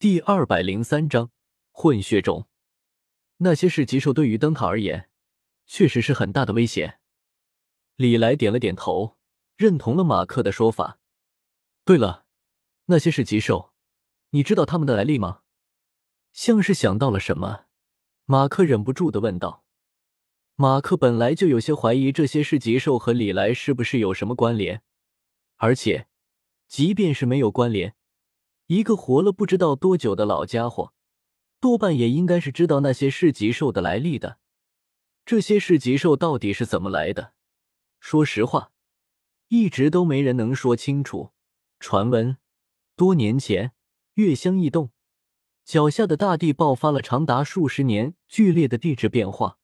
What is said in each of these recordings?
第二百零三章混血种。那些是棘兽对于灯塔而言，确实是很大的威胁。李来点了点头，认同了马克的说法。对了，那些是棘兽，你知道他们的来历吗？像是想到了什么，马克忍不住的问道。马克本来就有些怀疑这些是棘兽和李来是不是有什么关联，而且，即便是没有关联。一个活了不知道多久的老家伙，多半也应该是知道那些市级兽的来历的。这些市级兽到底是怎么来的？说实话，一直都没人能说清楚。传闻，多年前月相异动，脚下的大地爆发了长达数十年剧烈的地质变化，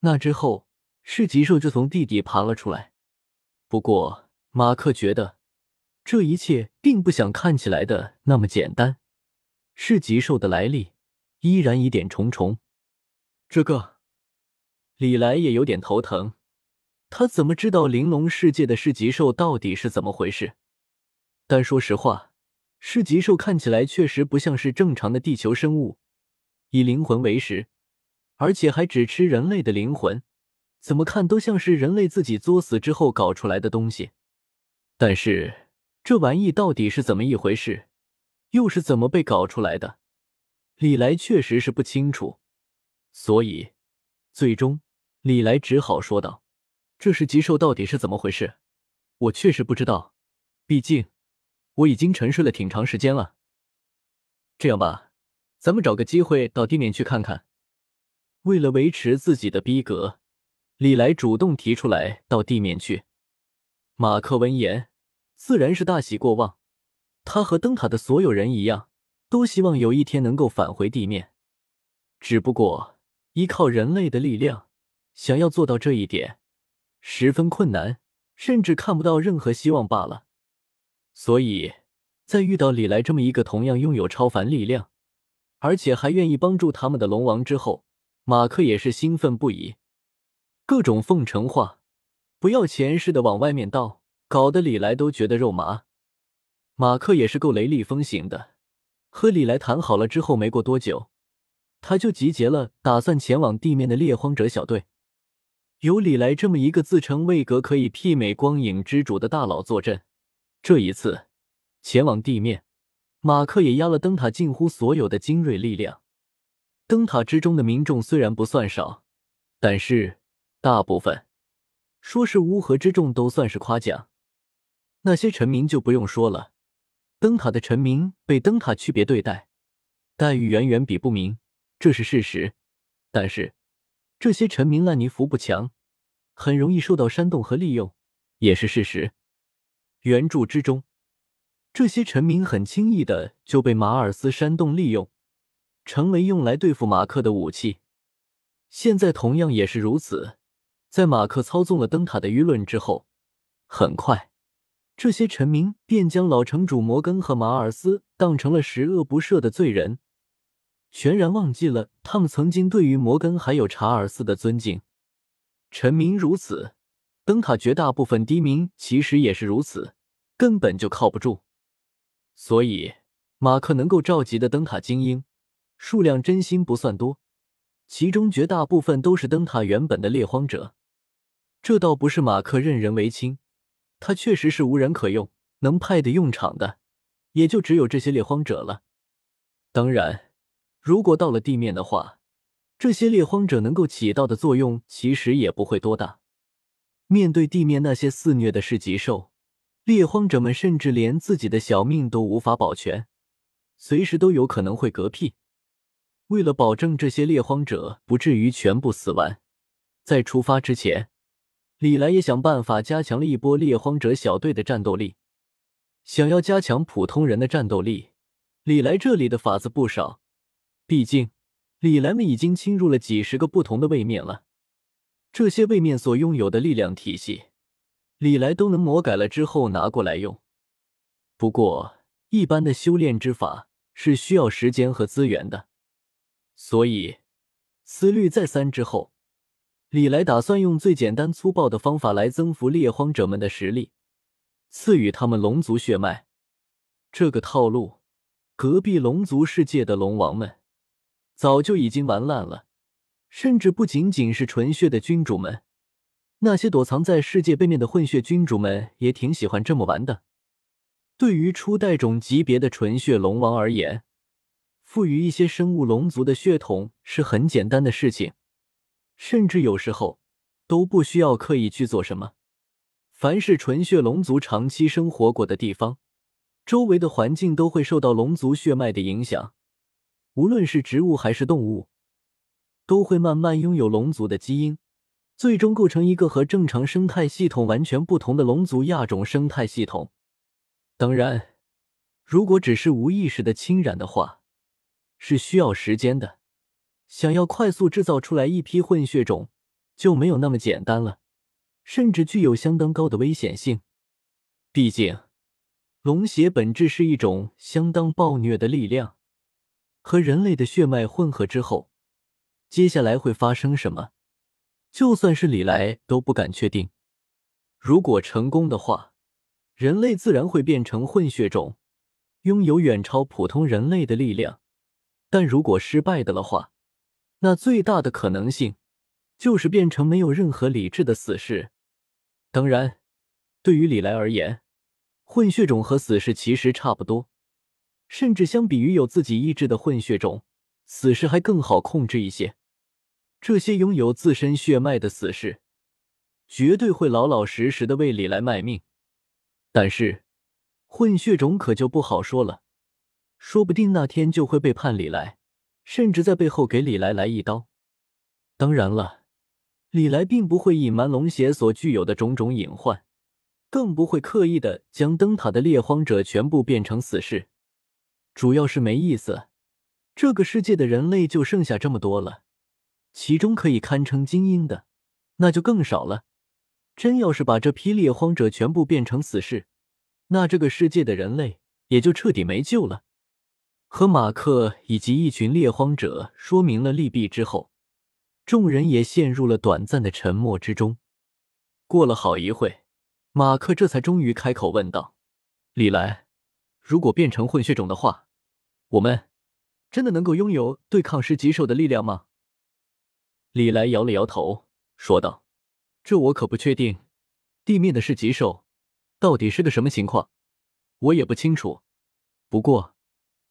那之后市级兽就从地底爬了出来。不过，马克觉得。这一切并不像看起来的那么简单，是棘兽的来历依然疑点重重。这个，李来也有点头疼。他怎么知道玲珑世界的市棘兽到底是怎么回事？但说实话，市棘兽看起来确实不像是正常的地球生物，以灵魂为食，而且还只吃人类的灵魂，怎么看都像是人类自己作死之后搞出来的东西。但是。这玩意到底是怎么一回事？又是怎么被搞出来的？李来确实是不清楚，所以最终李来只好说道：“这是极兽到底是怎么回事？我确实不知道，毕竟我已经沉睡了挺长时间了。这样吧，咱们找个机会到地面去看看。”为了维持自己的逼格，李来主动提出来到地面去。马克闻言。自然是大喜过望，他和灯塔的所有人一样，都希望有一天能够返回地面。只不过依靠人类的力量，想要做到这一点，十分困难，甚至看不到任何希望罢了。所以，在遇到李来这么一个同样拥有超凡力量，而且还愿意帮助他们的龙王之后，马克也是兴奋不已，各种奉承话，不要钱似的往外面倒。搞得李来都觉得肉麻。马克也是够雷厉风行的，和李来谈好了之后，没过多久，他就集结了打算前往地面的猎荒者小队。有李来这么一个自称位格可以媲美光影之主的大佬坐镇，这一次前往地面，马克也压了灯塔近乎所有的精锐力量。灯塔之中的民众虽然不算少，但是大部分说是乌合之众都算是夸奖。那些臣民就不用说了，灯塔的臣民被灯塔区别对待，待遇远远比不明，这是事实。但是这些臣民烂泥扶不墙，很容易受到煽动和利用，也是事实。原著之中，这些臣民很轻易的就被马尔斯煽动利用，成为用来对付马克的武器。现在同样也是如此，在马克操纵了灯塔的舆论之后，很快。这些臣民便将老城主摩根和马尔斯当成了十恶不赦的罪人，全然忘记了他们曾经对于摩根还有查尔斯的尊敬。臣民如此，灯塔绝大部分低民其实也是如此，根本就靠不住。所以，马克能够召集的灯塔精英数量真心不算多，其中绝大部分都是灯塔原本的猎荒者。这倒不是马克任人唯亲。他确实是无人可用，能派得用场的，也就只有这些猎荒者了。当然，如果到了地面的话，这些猎荒者能够起到的作用其实也不会多大。面对地面那些肆虐的市级兽，猎荒者们甚至连自己的小命都无法保全，随时都有可能会嗝屁。为了保证这些猎荒者不至于全部死完，在出发之前。李来也想办法加强了一波猎荒者小队的战斗力。想要加强普通人的战斗力，李来这里的法子不少。毕竟，李来们已经侵入了几十个不同的位面了。这些位面所拥有的力量体系，李来都能魔改了之后拿过来用。不过，一般的修炼之法是需要时间和资源的，所以思虑再三之后。李来打算用最简单粗暴的方法来增幅猎荒者们的实力，赐予他们龙族血脉。这个套路隔壁龙族世界的龙王们早就已经玩烂了，甚至不仅仅是纯血的君主们，那些躲藏在世界背面的混血君主们也挺喜欢这么玩的。对于初代种级别的纯血龙王而言，赋予一些生物龙族的血统是很简单的事情，甚至有时候都不需要刻意去做什么。凡是纯血龙族长期生活过的地方，周围的环境都会受到龙族血脉的影响，无论是植物还是动物，都会慢慢拥有龙族的基因，最终构成一个和正常生态系统完全不同的龙族亚种生态系统。当然，如果只是无意识的侵染的话，是需要时间的，想要快速制造出来一批混血种就没有那么简单了，甚至具有相当高的危险性。毕竟，龙血本质是一种相当暴虐的力量，和人类的血脉混合之后，接下来会发生什么，就算是李来都不敢确定。如果成功的话，人类自然会变成混血种，拥有远超普通人类的力量。但如果失败的了话，那最大的可能性就是变成没有任何理智的死士。当然，对于李来而言，混血种和死士其实差不多，甚至相比于有自己意志的混血种，死士还更好控制一些。这些拥有自身血脉的死士，绝对会老老实实的为李来卖命。但是，混血种可就不好说了。说不定那天就会背叛李来，甚至在背后给李来来一刀。当然了，李来并不会隐瞒龙血所具有的种种隐患，更不会刻意的将灯塔的猎荒者全部变成死士。主要是没意思，这个世界的人类就剩下这么多了，其中可以堪称精英的，那就更少了。真要是把这批猎荒者全部变成死士，那这个世界的人类也就彻底没救了。和马克以及一群猎荒者说明了利弊之后，众人也陷入了短暂的沉默之中。过了好一会，马克这才终于开口问道：“李来，如果变成混血种的话，我们真的能够拥有对抗十级兽的力量吗？”李来摇了摇头，说道：“这我可不确定，地面的是级兽到底是个什么情况，我也不清楚。不过……”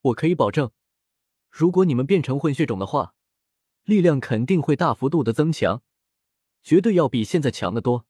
我可以保证，如果你们变成混血种的话，力量肯定会大幅度的增强，绝对要比现在强得多。